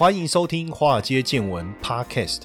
欢迎收听《华尔街见闻》Podcast。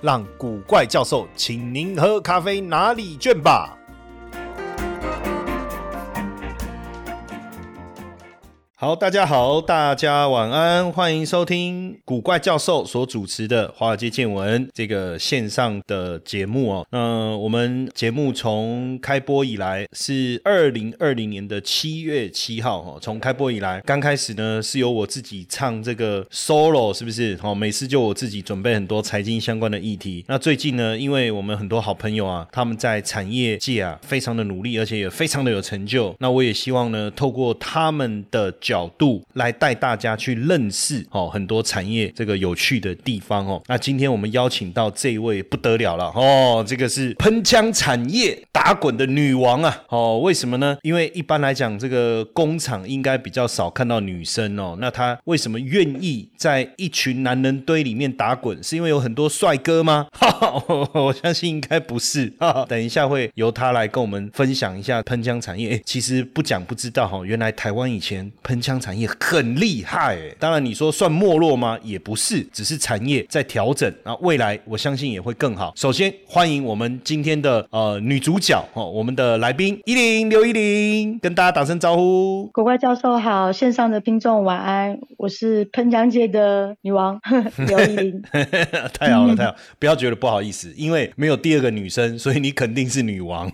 让古怪教授请您喝咖啡拿礼券吧。好，大家好，大家晚安，欢迎收听古怪教授所主持的《华尔街见闻》这个线上的节目哦。那我们节目从开播以来是二零二零年的七月七号哈，从开播以来，刚开始呢是由我自己唱这个 solo，是不是？好，每次就我自己准备很多财经相关的议题。那最近呢，因为我们很多好朋友啊，他们在产业界啊非常的努力，而且也非常的有成就。那我也希望呢，透过他们的角度来带大家去认识哦，很多产业这个有趣的地方哦。那今天我们邀请到这位不得了了哦，这个是喷枪产业打滚的女王啊哦。为什么呢？因为一般来讲，这个工厂应该比较少看到女生哦。那她为什么愿意在一群男人堆里面打滚？是因为有很多帅哥吗？我相信应该不是。等一下会由她来跟我们分享一下喷枪产业。哎，其实不讲不知道哈，原来台湾以前喷。喷枪产业很厉害，当然你说算没落吗？也不是，只是产业在调整啊。未来我相信也会更好。首先欢迎我们今天的呃女主角哦，我们的来宾依林刘依林，跟大家打声招呼。国怪教授好，线上的听众晚安，我是喷枪界的女王刘依林。太好了，太好，不要觉得不好意思，因为没有第二个女生，所以你肯定是女王。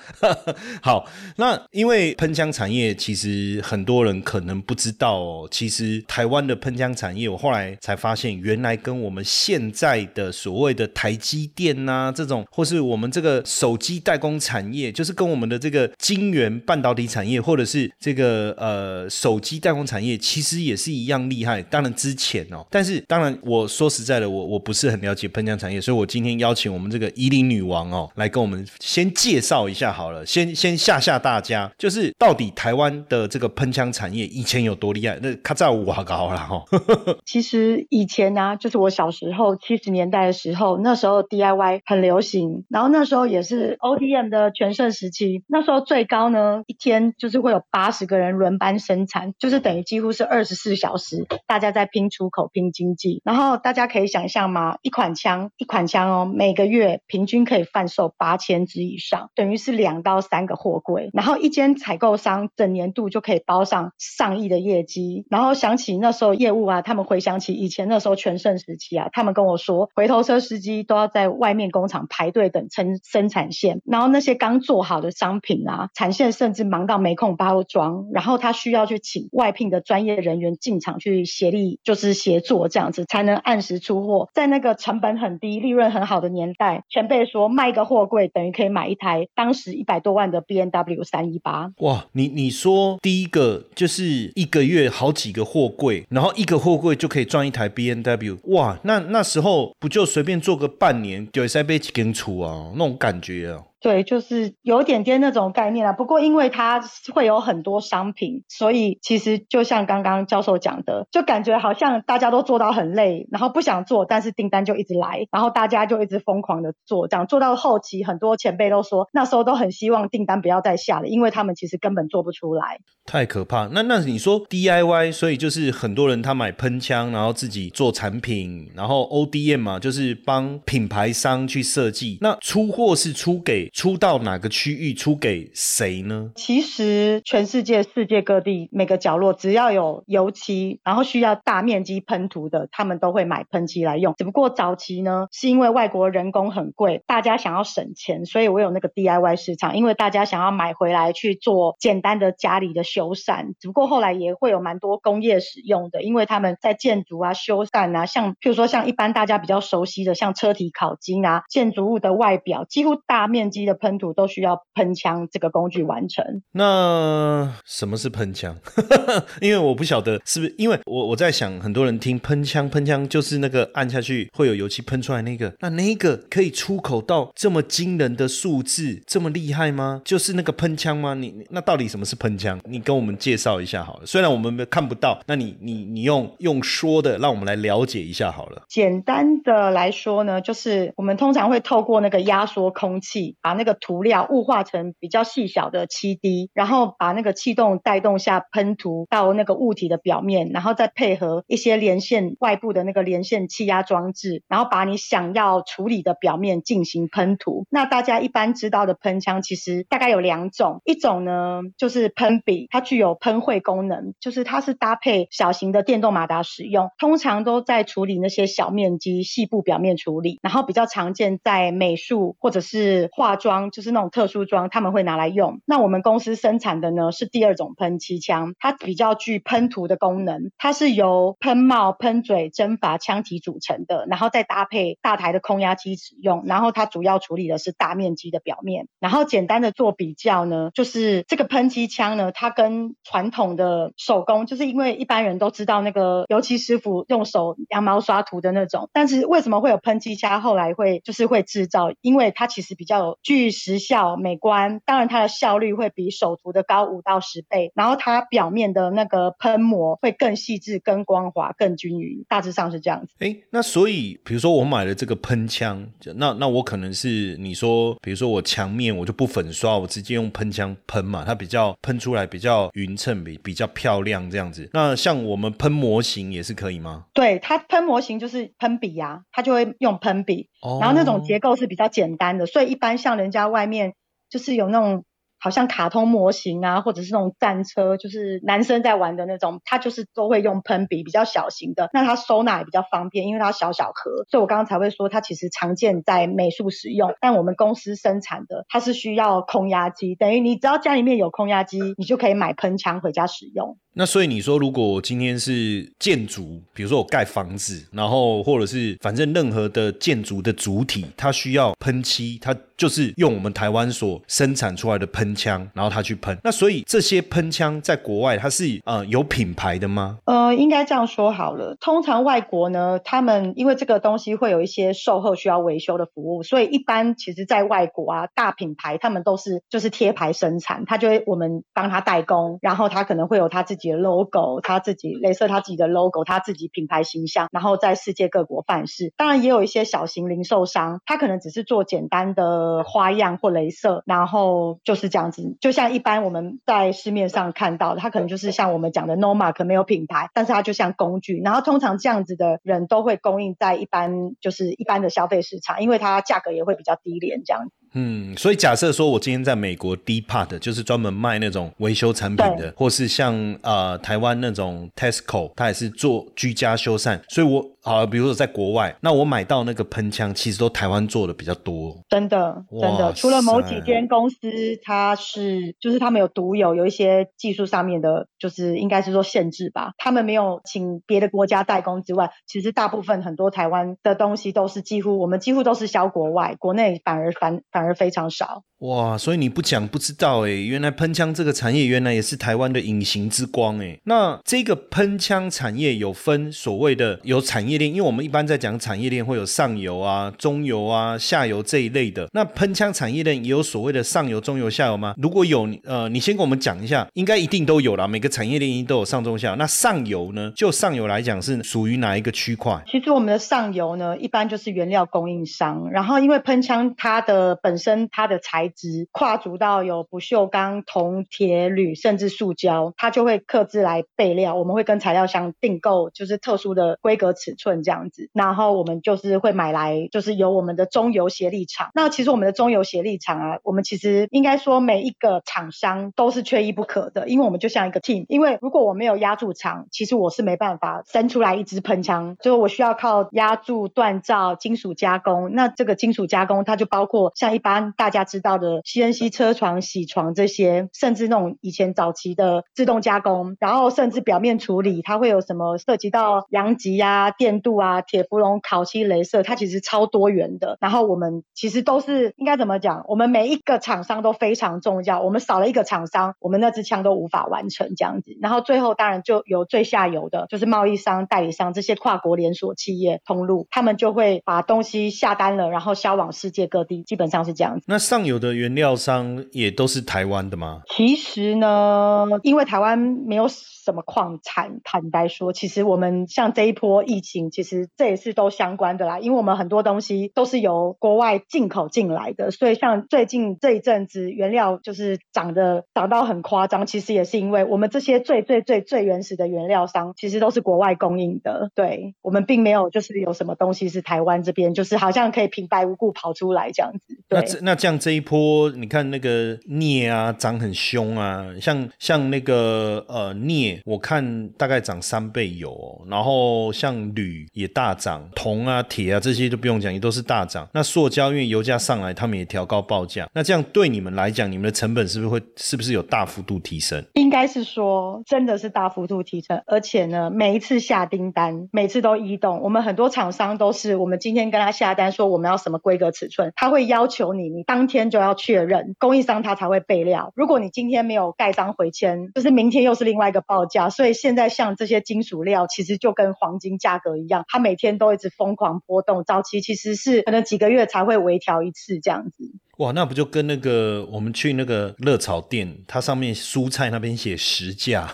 好，那因为喷枪产业其实很多。多人可能不知道哦，其实台湾的喷枪产业，我后来才发现，原来跟我们现在的所谓的台积电呐这种，或是我们这个手机代工产业，就是跟我们的这个晶圆半导体产业，或者是这个呃手机代工产业，其实也是一样厉害。当然之前哦，但是当然我说实在的，我我不是很了解喷枪产业，所以我今天邀请我们这个伊林女王哦，来跟我们先介绍一下好了，先先吓吓大家，就是到底台湾的这个喷枪。产业以前有多厉害？那卡在五好高了哈。其实以前呢，就是我小时候七十年代的时候，那时候 DIY 很流行，然后那时候也是 ODM 的全盛时期。那时候最高呢，一天就是会有八十个人轮班生产，就是等于几乎是二十四小时，大家在拼出口、拼经济。然后大家可以想象吗？一款枪，一款枪哦，每个月平均可以贩售八千支以上，等于是两到三个货柜。然后一间采购商整年度就可以包上。上亿的业绩，然后想起那时候业务啊，他们回想起以前那时候全盛时期啊，他们跟我说，回头车司机都要在外面工厂排队等生生产线，然后那些刚做好的商品啊，产线甚至忙到没空包装，然后他需要去请外聘的专业人员进场去协力，就是协作这样子，才能按时出货。在那个成本很低、利润很好的年代，前辈说卖一个货柜等于可以买一台当时一百多万的 B N W 三一八。哇，你你说第一个。就是一个月好几个货柜，然后一个货柜就可以赚一台 B N W，哇，那那时候不就随便做个半年就塞被几根出啊，那种感觉啊。对，就是有点点那种概念啊。不过因为它会有很多商品，所以其实就像刚刚教授讲的，就感觉好像大家都做到很累，然后不想做，但是订单就一直来，然后大家就一直疯狂的做，这样做到后期，很多前辈都说那时候都很希望订单不要再下了，因为他们其实根本做不出来。太可怕。那那你说 DIY，所以就是很多人他买喷枪，然后自己做产品，然后 ODM 嘛，就是帮品牌商去设计。那出货是出给。出到哪个区域，出给谁呢？其实全世界、世界各地每个角落，只要有油漆，然后需要大面积喷涂的，他们都会买喷漆来用。只不过早期呢，是因为外国人工很贵，大家想要省钱，所以我有那个 DIY 市场，因为大家想要买回来去做简单的家里的修缮。只不过后来也会有蛮多工业使用的，因为他们在建筑啊、修缮啊，像譬如说像一般大家比较熟悉的，像车体烤金啊，建筑物的外表几乎大面积。机的喷涂都需要喷枪这个工具完成。那什么是喷枪？因为我不晓得是不是，因为我我在想，很多人听喷枪，喷枪就是那个按下去会有油漆喷出来那个，那那个可以出口到这么惊人的数字，这么厉害吗？就是那个喷枪吗？你那到底什么是喷枪？你跟我们介绍一下好了。虽然我们看不到，那你你你用用说的，让我们来了解一下好了。简单的来说呢，就是我们通常会透过那个压缩空气，把那个涂料雾化成比较细小的漆滴，然后把那个气动带动下喷涂到那个物体的表面，然后再配合一些连线外部的那个连线气压装置，然后把你想要处理的表面进行喷涂。那大家一般知道的喷枪其实大概有两种，一种呢就是喷笔，它具有喷绘功能，就是它是搭配小型的电动马达使用，通常都在处理那些小面积细部表面处理，然后比较常见在美术或者是化装，就是那种特殊装他们会拿来用。那我们公司生产的呢是第二种喷漆枪，它比较具喷涂的功能，它是由喷帽、喷嘴、针阀、枪体组成的，然后再搭配大台的空压机使用，然后它主要处理的是大面积的表面。然后简单的做比较呢，就是这个喷漆枪呢，它跟传统的手工，就是因为一般人都知道那个油漆师傅用手羊毛刷涂的那种，但是为什么会有喷漆枪后来会就是会制造？因为它其实比较具时效、美观，当然它的效率会比手涂的高五到十倍，然后它表面的那个喷膜会更细致、更光滑、更均匀，大致上是这样子。哎，那所以比如说我买了这个喷枪，那那我可能是你说，比如说我墙面我就不粉刷，我直接用喷枪喷嘛，它比较喷出来比较匀称，比比较漂亮这样子。那像我们喷模型也是可以吗？对，它喷模型就是喷笔呀，它就会用喷笔，然后那种结构是比较简单的，所以一般像人家外面就是有那种。好像卡通模型啊，或者是那种战车，就是男生在玩的那种，它就是都会用喷笔，比较小型的，那它收纳也比较方便，因为它小小盒，所以我刚刚才会说它其实常见在美术使用，但我们公司生产的它是需要空压机，等于你只要家里面有空压机，你就可以买喷枪回家使用。那所以你说，如果今天是建筑，比如说我盖房子，然后或者是反正任何的建筑的主体，它需要喷漆，它就是用我们台湾所生产出来的喷喷枪，然后他去喷。那所以这些喷枪在国外它是呃有品牌的吗？呃，应该这样说好了。通常外国呢，他们因为这个东西会有一些售后需要维修的服务，所以一般其实在外国啊，大品牌他们都是就是贴牌生产，他就会我们帮他代工，然后他可能会有他自己的。logo，他自己镭射他自己的 logo，他自己品牌形象，然后在世界各国范式。当然也有一些小型零售商，他可能只是做简单的花样或镭射，然后就是这样这样子。就像一般我们在市面上看到的，它可能就是像我们讲的 no mark 没有品牌，但是它就像工具。然后通常这样子的人都会供应在一般就是一般的消费市场，因为它价格也会比较低廉这样子。嗯，所以假设说我今天在美国 D Part 就是专门卖那种维修产品的，或是像呃台湾那种 Tesco，它也是做居家修缮，所以我好，比如说在国外，那我买到那个喷枪，其实都台湾做的比较多。真的，真的，除了某几间公司，它是就是他们有独有有一些技术上面的，就是应该是说限制吧，他们没有请别的国家代工之外，其实大部分很多台湾的东西都是几乎我们几乎都是销国外，国内反而反反而非常少。哇，所以你不讲不知道哎，原来喷枪这个产业原来也是台湾的隐形之光哎。那这个喷枪产业有分所谓的有产业链，因为我们一般在讲产业链会有上游啊、中游啊、下游这一类的。那喷枪产业链也有所谓的上游、中游、下游吗？如果有，呃，你先跟我们讲一下，应该一定都有啦。每个产业链一定都有上中下。那上游呢？就上游来讲是属于哪一个区块？其实我们的上游呢，一般就是原料供应商。然后因为喷枪它的本身它的材质跨足到有不锈钢、铜、铁、铝，甚至塑胶，它就会刻制来备料。我们会跟材料商订购，就是特殊的规格尺寸这样子，然后我们就是会买来，就是由我们的中游协力厂。那其实我们的中游协力厂啊，我们其实应该说每一个厂商都是缺一不可的，因为我们就像一个 team。因为如果我没有压铸厂，其实我是没办法生出来一支喷枪，就是我需要靠压铸、锻造、金属加工。那这个金属加工，它就包括像一般大家知道的 CNC 车床、铣床这些，甚至那种以前早期的自动加工，然后甚至表面处理，它会有什么涉及到阳极啊、电镀啊、铁氟龙、烤漆、镭射，它其实超多元的。然后我们其实都是应该怎么讲？我们每一个厂商都非常重要，我们少了一个厂商，我们那支枪都无法完成这样子。然后最后当然就有最下游的，就是贸易商、代理商这些跨国连锁企业通路，他们就会把东西下单了，然后销往世界各地，基本上是这样子。那上游的原料商也都是台湾的吗？其实呢，因为台湾没有什么矿产，坦白说，其实我们像这一波疫情，其实这也是都相关的啦。因为我们很多东西都是由国外进口进来的，所以像最近这一阵子原料就是涨的涨到很夸张，其实也是因为我们这些最最最最原始的原料商，其实都是国外供应的。对我们并没有就是有什么东西是台湾这边就是好像可以平白无故跑出来这样子。那这那这样这一波，你看那个镍啊涨很凶啊，像像那个呃镍，我看大概涨三倍有，哦，然后像铝也大涨，铜啊铁啊这些都不用讲，也都是大涨。那塑胶因为油价上来，他们也调高报价。那这样对你们来讲，你们的成本是不是会是不是有大幅度提升？应该是说真的是大幅度提升，而且呢每一次下订单，每次都移动。我们很多厂商都是我们今天跟他下单说我们要什么规格尺寸，他会要求你，你当天就要要确认，供应商他才会备料。如果你今天没有盖章回签，就是明天又是另外一个报价。所以现在像这些金属料，其实就跟黄金价格一样，它每天都一直疯狂波动。早期其实是可能几个月才会微调一次这样子。哇，那不就跟那个我们去那个热炒店，它上面蔬菜那边写实价，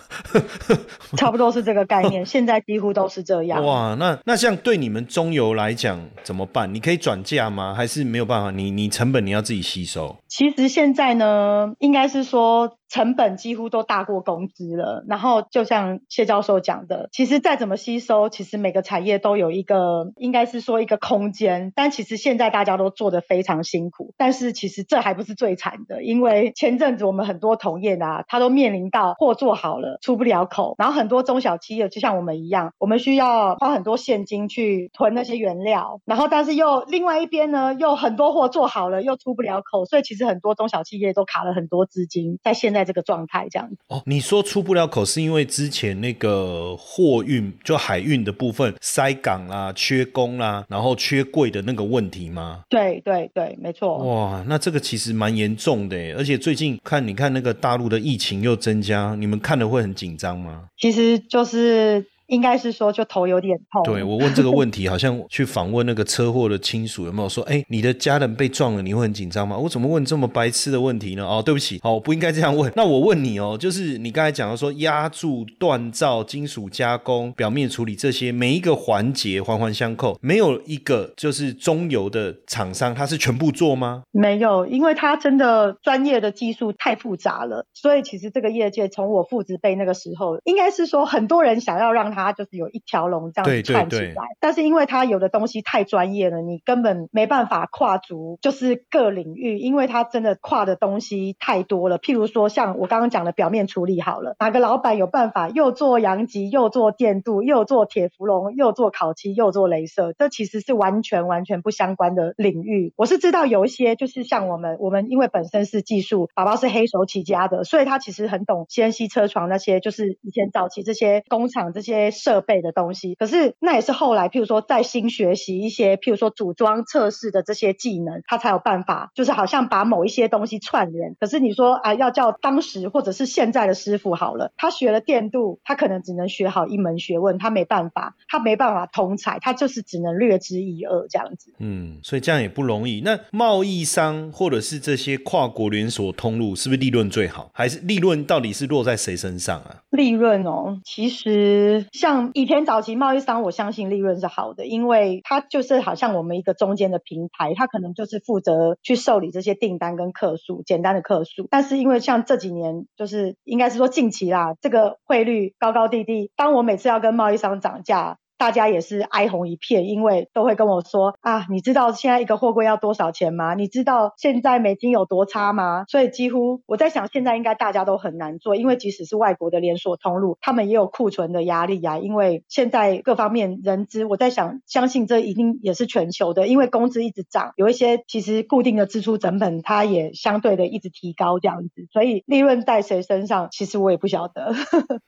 差不多是这个概念。现在几乎都是这样。哇，那那像对你们中游来讲怎么办？你可以转价吗？还是没有办法？你你成本你要自己吸收？其实现在呢，应该是说。成本几乎都大过工资了，然后就像谢教授讲的，其实再怎么吸收，其实每个产业都有一个，应该是说一个空间。但其实现在大家都做得非常辛苦，但是其实这还不是最惨的，因为前阵子我们很多同业啊，他都面临到货做好了出不了口，然后很多中小企业就像我们一样，我们需要花很多现金去囤那些原料，然后但是又另外一边呢，又很多货做好了又出不了口，所以其实很多中小企业都卡了很多资金在现。在这个状态这样子哦，你说出不了口是因为之前那个货运就海运的部分塞港啦、缺工啦，然后缺柜的那个问题吗？对对对，没错。哇，那这个其实蛮严重的，而且最近看你看那个大陆的疫情又增加，你们看的会很紧张吗？其实就是。应该是说，就头有点痛。对我问这个问题，好像去访问那个车祸的亲属，有没有说，哎，你的家人被撞了，你会很紧张吗？我怎么问这么白痴的问题呢？哦，对不起，哦，我不应该这样问。那我问你哦，就是你刚才讲到说，压铸、锻造、金属加工、表面处理这些每一个环节环环相扣，没有一个就是中游的厂商，他是全部做吗？没有，因为他真的专业的技术太复杂了，所以其实这个业界从我父子辈那个时候，应该是说很多人想要让。它就是有一条龙这样子串起来，但是因为它有的东西太专业了，你根本没办法跨足就是各领域，因为它真的跨的东西太多了。譬如说像我刚刚讲的表面处理好了，哪个老板有办法又做阳极，又做电镀，又做铁氟龙，又做烤漆，又做镭射，这其实是完全完全不相关的领域。我是知道有一些就是像我们，我们因为本身是技术，宝宝是黑手起家的，所以他其实很懂 CNC 车床那些，就是以前早期这些工厂这些。设备的东西，可是那也是后来，譬如说再新学习一些，譬如说组装测试的这些技能，他才有办法，就是好像把某一些东西串联。可是你说啊，要叫当时或者是现在的师傅好了，他学了电镀，他可能只能学好一门学问，他没办法，他没办法通才，他就是只能略知一二这样子。嗯，所以这样也不容易。那贸易商或者是这些跨国连锁通路，是不是利润最好？还是利润到底是落在谁身上啊？利润哦，其实。像以前早期贸易商，我相信利润是好的，因为它就是好像我们一个中间的平台，它可能就是负责去受理这些订单跟客数，简单的客数。但是因为像这几年，就是应该是说近期啦，这个汇率高高低低，当我每次要跟贸易商涨价。大家也是哀鸿一片，因为都会跟我说啊，你知道现在一个货柜要多少钱吗？你知道现在美金有多差吗？所以几乎我在想，现在应该大家都很难做，因为即使是外国的连锁通路，他们也有库存的压力啊。因为现在各方面人资，我在想，相信这一定也是全球的，因为工资一直涨，有一些其实固定的支出成本，它也相对的一直提高这样子，所以利润在谁身上，其实我也不晓得。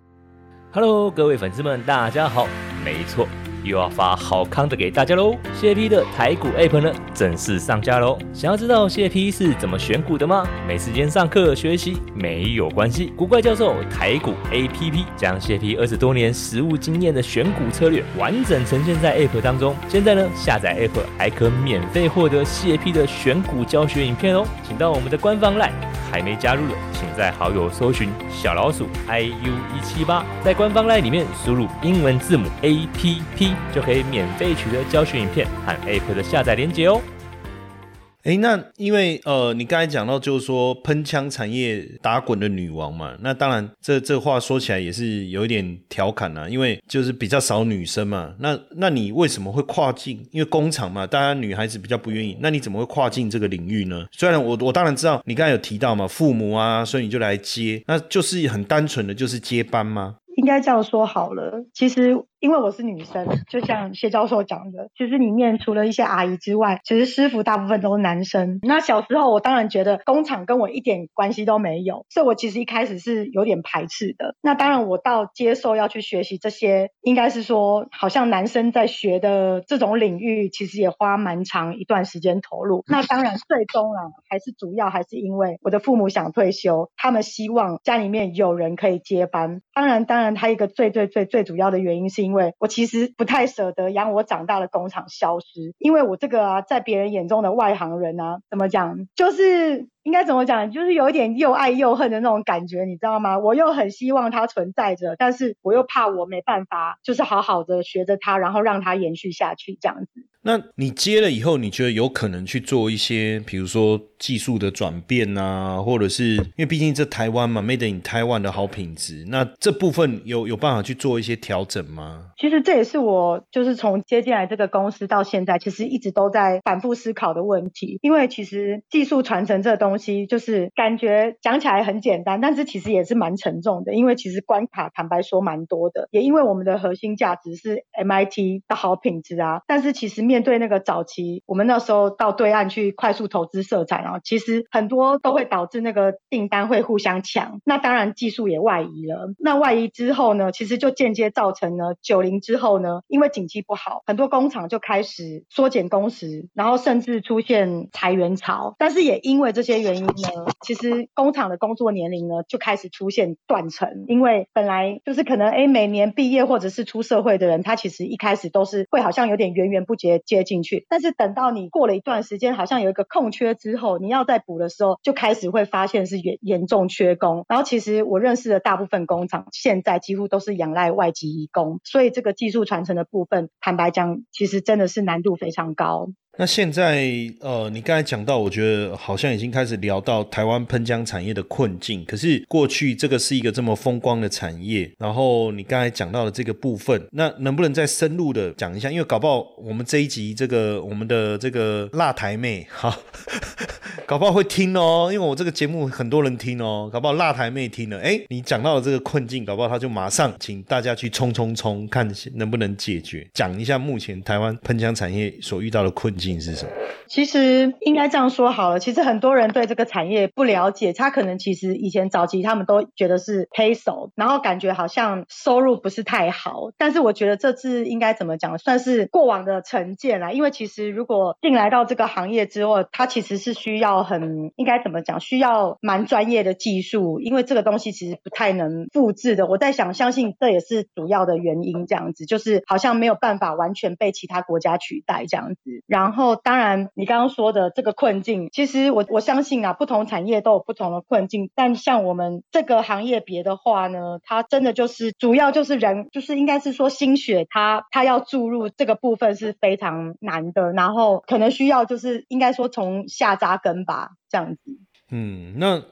Hello，各位粉丝们，大家好。没错，又要发好康的给大家喽！谢 P 的台股 App 呢，正式上架喽！想要知道谢 P 是怎么选股的吗？没时间上课学习没有关系，古怪教授台股 APP 将谢 P 二十多年实务经验的选股策略完整呈现在 App 当中。现在呢，下载 App 还可免费获得谢 P 的选股教学影片哦！请到我们的官方 LINE。还没加入的，请在好友搜寻小老鼠 i u 一七八，在官方 LINE 里面输入英文字母 A P P，就可以免费取得教学影片和 App 的下载链接哦。哎，那因为呃，你刚才讲到就是说喷枪产业打滚的女王嘛，那当然这这话说起来也是有一点调侃呐，因为就是比较少女生嘛。那那你为什么会跨境？因为工厂嘛，大家女孩子比较不愿意。那你怎么会跨境这个领域呢？虽然我我当然知道你刚才有提到嘛，父母啊，所以你就来接，那就是很单纯的就是接班吗？应该这样说好了，其实。因为我是女生，就像谢教授讲的，其实里面除了一些阿姨之外，其实师傅大部分都是男生。那小时候我当然觉得工厂跟我一点关系都没有，所以我其实一开始是有点排斥的。那当然我到接受要去学习这些，应该是说好像男生在学的这种领域，其实也花蛮长一段时间投入。那当然最终啊，还是主要还是因为我的父母想退休，他们希望家里面有人可以接班。当然，当然他一个最最最最主要的原因是。因为我其实不太舍得养我长大的工厂消失，因为我这个啊，在别人眼中的外行人啊，怎么讲，就是应该怎么讲，就是有一点又爱又恨的那种感觉，你知道吗？我又很希望它存在着，但是我又怕我没办法，就是好好的学着它，然后让它延续下去这样子。那你接了以后，你觉得有可能去做一些，比如说技术的转变啊，或者是因为毕竟这台湾嘛，made in 台湾的好品质，那这部分有有办法去做一些调整吗？其实这也是我就是从接进来这个公司到现在，其实一直都在反复思考的问题。因为其实技术传承这东西，就是感觉讲起来很简单，但是其实也是蛮沉重的。因为其实关卡坦白说蛮多的，也因为我们的核心价值是 MIT 的好品质啊，但是其实面对那个早期，我们那时候到对岸去快速投资色彩，啊其实很多都会导致那个订单会互相抢。那当然技术也外移了。那外移之后呢，其实就间接造成呢九零之后呢，因为景气不好，很多工厂就开始缩减工时，然后甚至出现裁员潮。但是也因为这些原因呢，其实工厂的工作年龄呢就开始出现断层。因为本来就是可能哎每年毕业或者是出社会的人，他其实一开始都是会好像有点源源不绝。接进去，但是等到你过了一段时间，好像有一个空缺之后，你要再补的时候，就开始会发现是严严重缺工。然后其实我认识的大部分工厂，现在几乎都是仰赖外籍移工，所以这个技术传承的部分，坦白讲，其实真的是难度非常高。那现在，呃，你刚才讲到，我觉得好像已经开始聊到台湾喷浆产业的困境。可是过去这个是一个这么风光的产业，然后你刚才讲到的这个部分，那能不能再深入的讲一下？因为搞不好我们这一集这个我们的这个辣台妹哈，搞不好会听哦，因为我这个节目很多人听哦，搞不好辣台妹听了，哎，你讲到了这个困境，搞不好他就马上请大家去冲冲冲，看能不能解决，讲一下目前台湾喷浆产业所遇到的困境。是什么？其实应该这样说好了。其实很多人对这个产业不了解，他可能其实以前早期他们都觉得是黑手，然后感觉好像收入不是太好。但是我觉得这次应该怎么讲，算是过往的成见啦。因为其实如果进来到这个行业之后，它其实是需要很应该怎么讲，需要蛮专业的技术，因为这个东西其实不太能复制的。我在想，相信这也是主要的原因，这样子就是好像没有办法完全被其他国家取代这样子，然后。然后，当然，你刚刚说的这个困境，其实我我相信啊，不同产业都有不同的困境。但像我们这个行业别的话呢，它真的就是主要就是人，就是应该是说心血，它它要注入这个部分是非常难的。然后可能需要就是应该说从下扎根吧，这样子。嗯，那。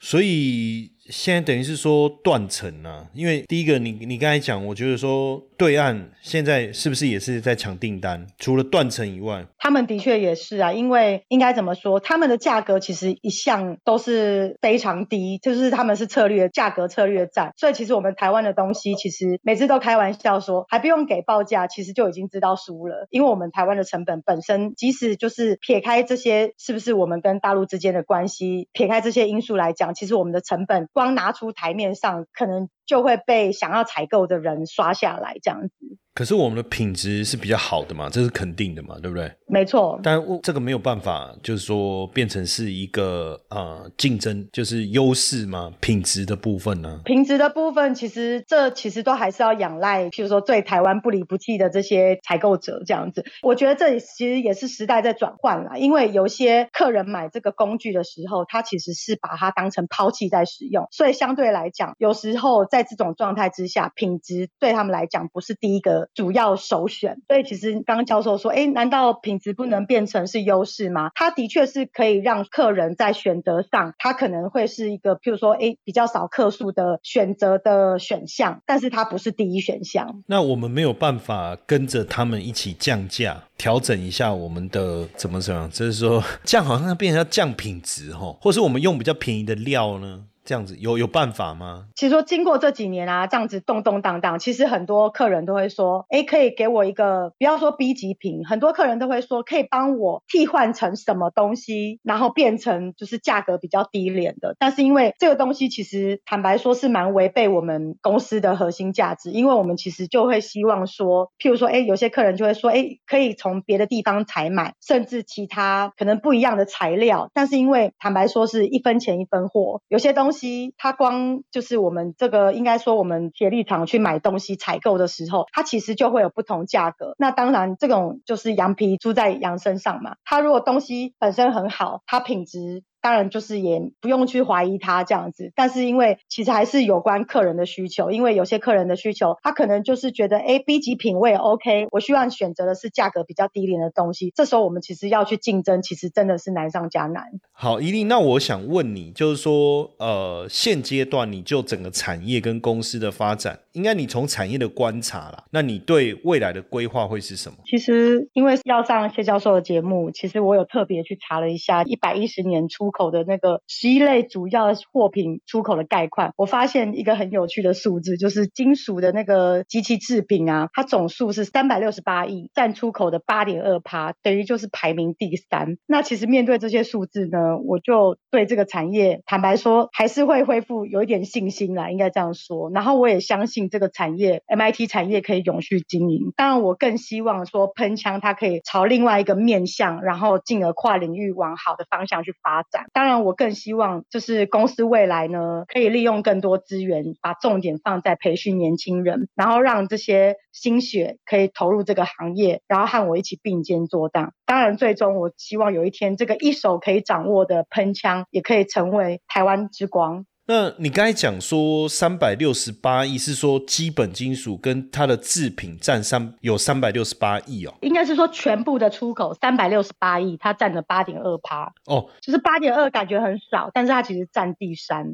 所以现在等于是说断层啊，因为第一个你你刚才讲，我觉得说对岸现在是不是也是在抢订单？除了断层以外，他们的确也是啊，因为应该怎么说，他们的价格其实一向都是非常低，就是他们是策略价格策略战，所以其实我们台湾的东西，其实每次都开玩笑说，还不用给报价，其实就已经知道输了，因为我们台湾的成本本身，即使就是撇开这些是不是我们跟大陆之间的关系，撇开这些因素来讲，其实我们的成本光拿出台面上，可能就会被想要采购的人刷下来这样子。可是我们的品质是比较好的嘛，这是肯定的嘛，对不对？没错，但我这个没有办法，就是说变成是一个呃竞争，就是优势嘛，品质的部分呢？品质的部分其实这其实都还是要仰赖，譬如说对台湾不离不弃的这些采购者这样子。我觉得这里其实也是时代在转换啦，因为有些客人买这个工具的时候，他其实是把它当成抛弃在使用，所以相对来讲，有时候在这种状态之下，品质对他们来讲不是第一个。主要首选，所以其实刚刚教授说，哎，难道品质不能变成是优势吗？它的确是可以让客人在选择上，它可能会是一个，譬如说，哎，比较少客数的选择的选项，但是它不是第一选项。那我们没有办法跟着他们一起降价，调整一下我们的怎么怎么样？就是说降好像变成要降品质哈，或是我们用比较便宜的料呢？这样子有有办法吗？其实说经过这几年啊，这样子动动荡荡，其实很多客人都会说，哎，可以给我一个，不要说 B 级品，很多客人都会说，可以帮我替换成什么东西，然后变成就是价格比较低廉的。但是因为这个东西其实坦白说是蛮违背我们公司的核心价值，因为我们其实就会希望说，譬如说，哎，有些客人就会说，哎，可以从别的地方采买，甚至其他可能不一样的材料。但是因为坦白说是一分钱一分货，有些东东。西，它光就是我们这个应该说我们铁力厂去买东西采购的时候，它其实就会有不同价格。那当然，这种就是羊皮出在羊身上嘛。它如果东西本身很好，它品质。当然，就是也不用去怀疑他这样子，但是因为其实还是有关客人的需求，因为有些客人的需求，他可能就是觉得 A、B 级品味 OK，我希望选择的是价格比较低廉的东西。这时候我们其实要去竞争，其实真的是难上加难。好，伊利，那我想问你，就是说，呃，现阶段你就整个产业跟公司的发展，应该你从产业的观察啦，那你对未来的规划会是什么？其实因为要上谢教授的节目，其实我有特别去查了一下一百一十年初。口的那个十一类主要货品出口的概况，我发现一个很有趣的数字，就是金属的那个机器制品啊，它总数是三百六十八亿，占出口的八点二趴，等于就是排名第三。那其实面对这些数字呢，我就对这个产业坦白说，还是会恢复有一点信心啦，应该这样说。然后我也相信这个产业 MIT 产业可以永续经营。当然，我更希望说喷枪它可以朝另外一个面向，然后进而跨领域往好的方向去发展。当然，我更希望就是公司未来呢，可以利用更多资源，把重点放在培训年轻人，然后让这些心血可以投入这个行业，然后和我一起并肩作战。当然，最终我希望有一天，这个一手可以掌握的喷枪，也可以成为台湾之光。那你刚才讲说三百六十八亿，是说基本金属跟它的制品占三有三百六十八亿哦？应该是说全部的出口三百六十八亿，它占了八点二趴哦，就是八点二感觉很少，但是它其实占第三。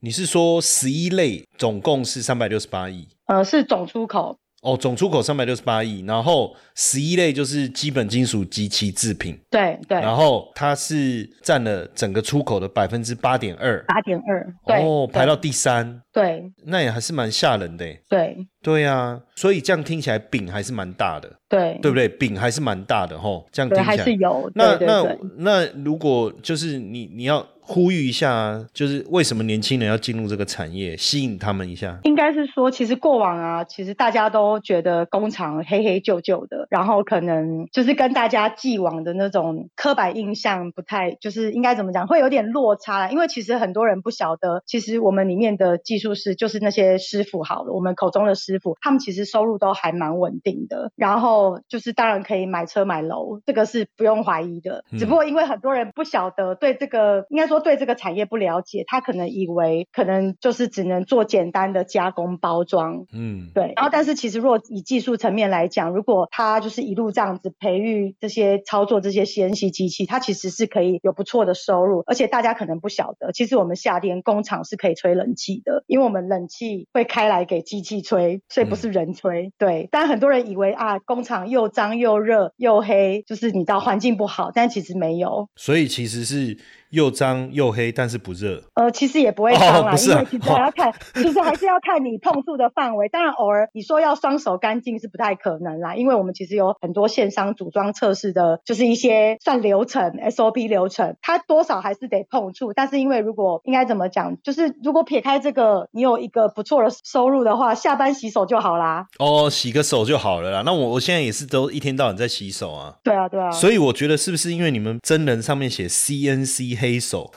你是说十一类总共是三百六十八亿？呃，是总出口。哦，总出口三百六十八亿，然后十一类就是基本金属及其制品，对对，然后它是占了整个出口的百分之八点二，八点二，哦，排到第三，对，那也还是蛮吓人的，对，对呀，所以这样听起来饼还是蛮大的，对，对不对？饼还是蛮大的吼，这样听起来还是有，那那那如果就是你你要。呼吁一下，就是为什么年轻人要进入这个产业，吸引他们一下。应该是说，其实过往啊，其实大家都觉得工厂黑黑旧旧的，然后可能就是跟大家既往的那种刻板印象不太，就是应该怎么讲，会有点落差。因为其实很多人不晓得，其实我们里面的技术师就是那些师傅好了，我们口中的师师傅，他们其实收入都还蛮稳定的。然后就是当然可以买车买楼，这个是不用怀疑的。嗯只不过因为很多人不晓得对这个，应该说对这个产业不了解，他可能以为可能就是只能做简单的加工包装，嗯，对，然后但是其实如果以技术层面来讲，如果他就是一路这样子培育这些操作这些 CNC 机器，它其实是可以有不错的收入，而且大家可能不晓得，其实我们夏天工厂是可以吹冷气的，因为我们冷气会开来给机器吹，所以不是人吹。对，但很多人以为啊，工厂又脏又热又黑，就是你知道环境不好，但其实没有。所以其实是又脏又黑，但是不热。呃，其实也不会哦脏啦，因为其实还要看，其实还是要看你碰触的范围。当然，偶尔你说要双手干净是不太可能啦，因为我们其实有很多线上组装测试的，就是一些算流程 SOP 流程，它多少还是得碰触。但是因为如果应该怎么讲，就是如果撇开这个，你有一个不错的收入的话，下班洗手就好啦。哦，洗个手就好了啦。那我我现在也是都一天到晚在洗手啊。对啊，对啊。所以我觉得是不是因为你们真人上面写 CNC 黑手，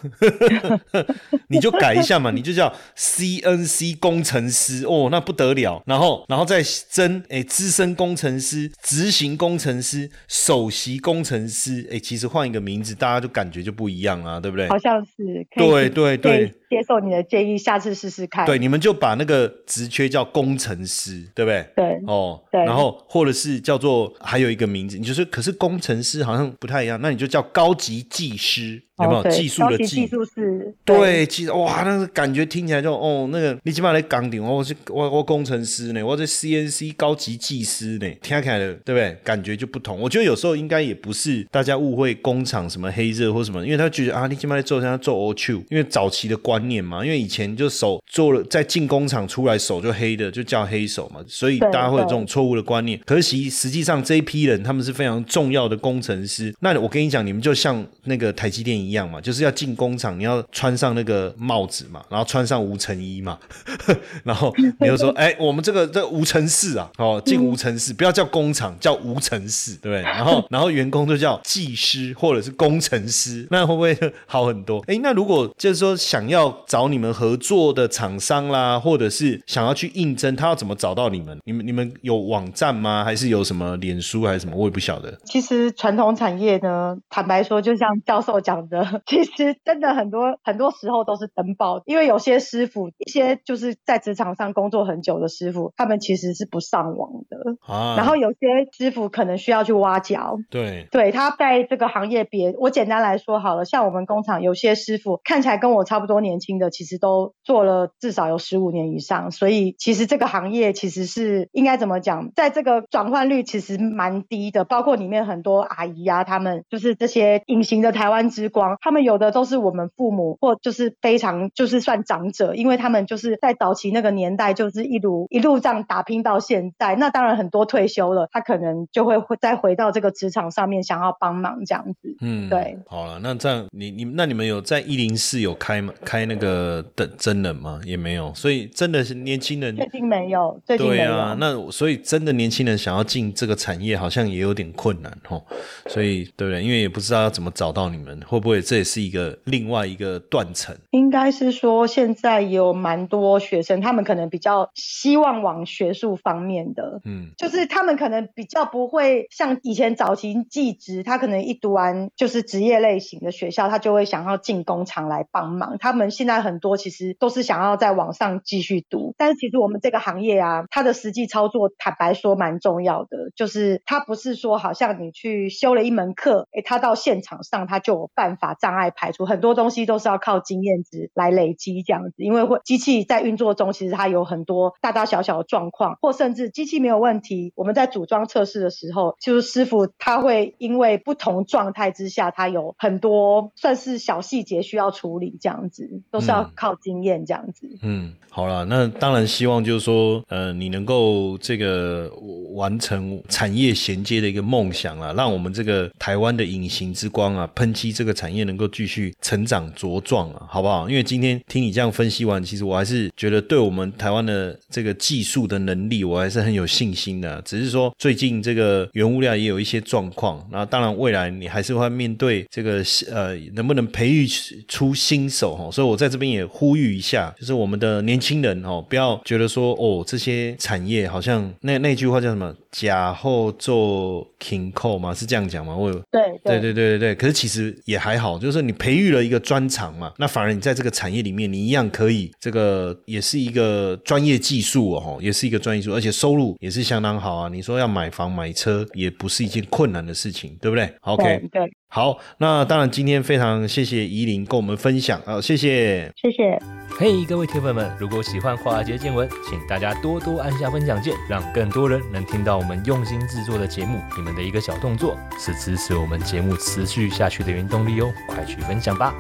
你就改一下嘛，你就叫 CNC 工程师哦，那不得了。然后，然后再增哎资深工程师、执行工程师、首席工程师，哎，其实换一个名字，大家就感觉就不一样啊，对不对？好像是对对对接受你的建议，下次试试看。对，你们就把那个职缺叫工程师，对不对？对哦，对然后或者是叫做还有一个名字，你就是可是工程师好像不太一样，那你就叫高级技师，有没有、哦技术的高级技术是，对，技哇，那个感觉听起来就哦，那个你起码在岗顶，我是我我工程师呢，我这 CNC 高级技师呢，听起来的对不对？感觉就不同。我觉得有时候应该也不是大家误会工厂什么黑热或什么，因为他觉得啊，你起码在做像做 O 因为早期的观念嘛，因为以前就手做了在进工厂出来手就黑的，就叫黑手嘛，所以大家会有这种错误的观念。可惜实实际上这一批人他们是非常重要的工程师。那我跟你讲，你们就像那个台积电一样嘛，就是要进工厂，你要穿上那个帽子嘛，然后穿上无尘衣嘛，然后你就说，哎，我们这个这无尘室啊，哦，进无尘室，不要叫工厂，叫无尘室，对不对？然后 然后员工就叫技师或者是工程师，那会不会好很多？哎，那如果就是说想要找你们合作的厂商啦，或者是想要去应征，他要怎么找到你们？你们你们有网站吗？还是有什么脸书还是什么？我也不晓得。其实传统产业呢，坦白说，就像教授讲的，其实真的很多很多时候都是登报，因为有些师傅，一些就是在职场上工作很久的师傅，他们其实是不上网的。啊，然后有些师傅可能需要去挖角，对，对他在这个行业别，我简单来说好了，像我们工厂有些师傅看起来跟我差不多年轻的，其实都做了至少有十五年以上，所以其实这个行业其实是应该怎么讲，在这个转换率其实蛮低的，包括里面很多阿姨啊，他们就是这些隐形的台湾之光，他们有的都是我们父母或就是非常就是算长者，因为他们就是在早期那个年代就是一路一路这样打拼到现在，那当然很多退休了，他可能就会再回到这个职场上面想要帮忙这样子。嗯，对。好了，那这样你你那你们有在一零四有开吗？开那个的真人吗？也没有，所以真的是年轻人。最近没有，最近没有。对啊，那所以真的年轻人想要进这个产业，好像也有点困难哦。所以对不对？因为也不知道要怎么找到你们，会不会这也是一个另外一个断层？应该是说现在有蛮多学生，他们可能比较希望往学术方面的，嗯就是他们可能比较不会像以前早期技职，他可能一读完就是职业类型的学校，他就会想要进工厂来帮忙。他们现在很多其实都是想要在网上继续读，但是其实我们这个行业啊，它的实际操作，坦白说蛮重要的，就是它不是说好像你去修了一门课，诶，他到现场上他就有办法障碍排除，很多东西都是要靠经验值来累积这样子，因为会机器在运作中，其实它有很多大大小小的状况，或甚至机器没有问题，我们在组装测试的时候，就是师傅他会因为不同状态之下，他有很多算是小细节需要处理，这样子都是要嗯靠经验这样子。嗯，好了，那当然希望就是说，呃，你能够这个完成产业衔接的一个梦想啊，让我们这个台湾的隐形之光啊，喷漆这个产产业能够继续成长茁壮啊，好不好？因为今天听你这样分析完，其实我还是觉得对我们台湾的这个技术的能力，我还是很有信心的。只是说最近这个原物料也有一些状况，那当然未来你还是会面对这个呃能不能培育出新手哈，所以我在这边也呼吁一下，就是我们的年轻人哦，不要觉得说哦这些产业好像那那句话叫什么“假后做 king 扣”吗，是这样讲吗？我有对对对对对对，可是其实也还好，就是你培育了一个专长嘛，那反而你在这个产业里面，你一样可以这个也是一个专业技术哦，也是一个专业技术，而且收入也是相当好啊。你说要买房买车，也不是一件困难的事情，对不对？OK，对。好，那当然，今天非常谢谢怡琳跟我们分享啊，谢谢，谢谢。嘿，各位铁粉们，如果喜欢华尔街见闻，请大家多多按下分享键，让更多人能听到我们用心制作的节目。你们的一个小动作，是支持我们节目持续下去的原动力哦，快去分享吧。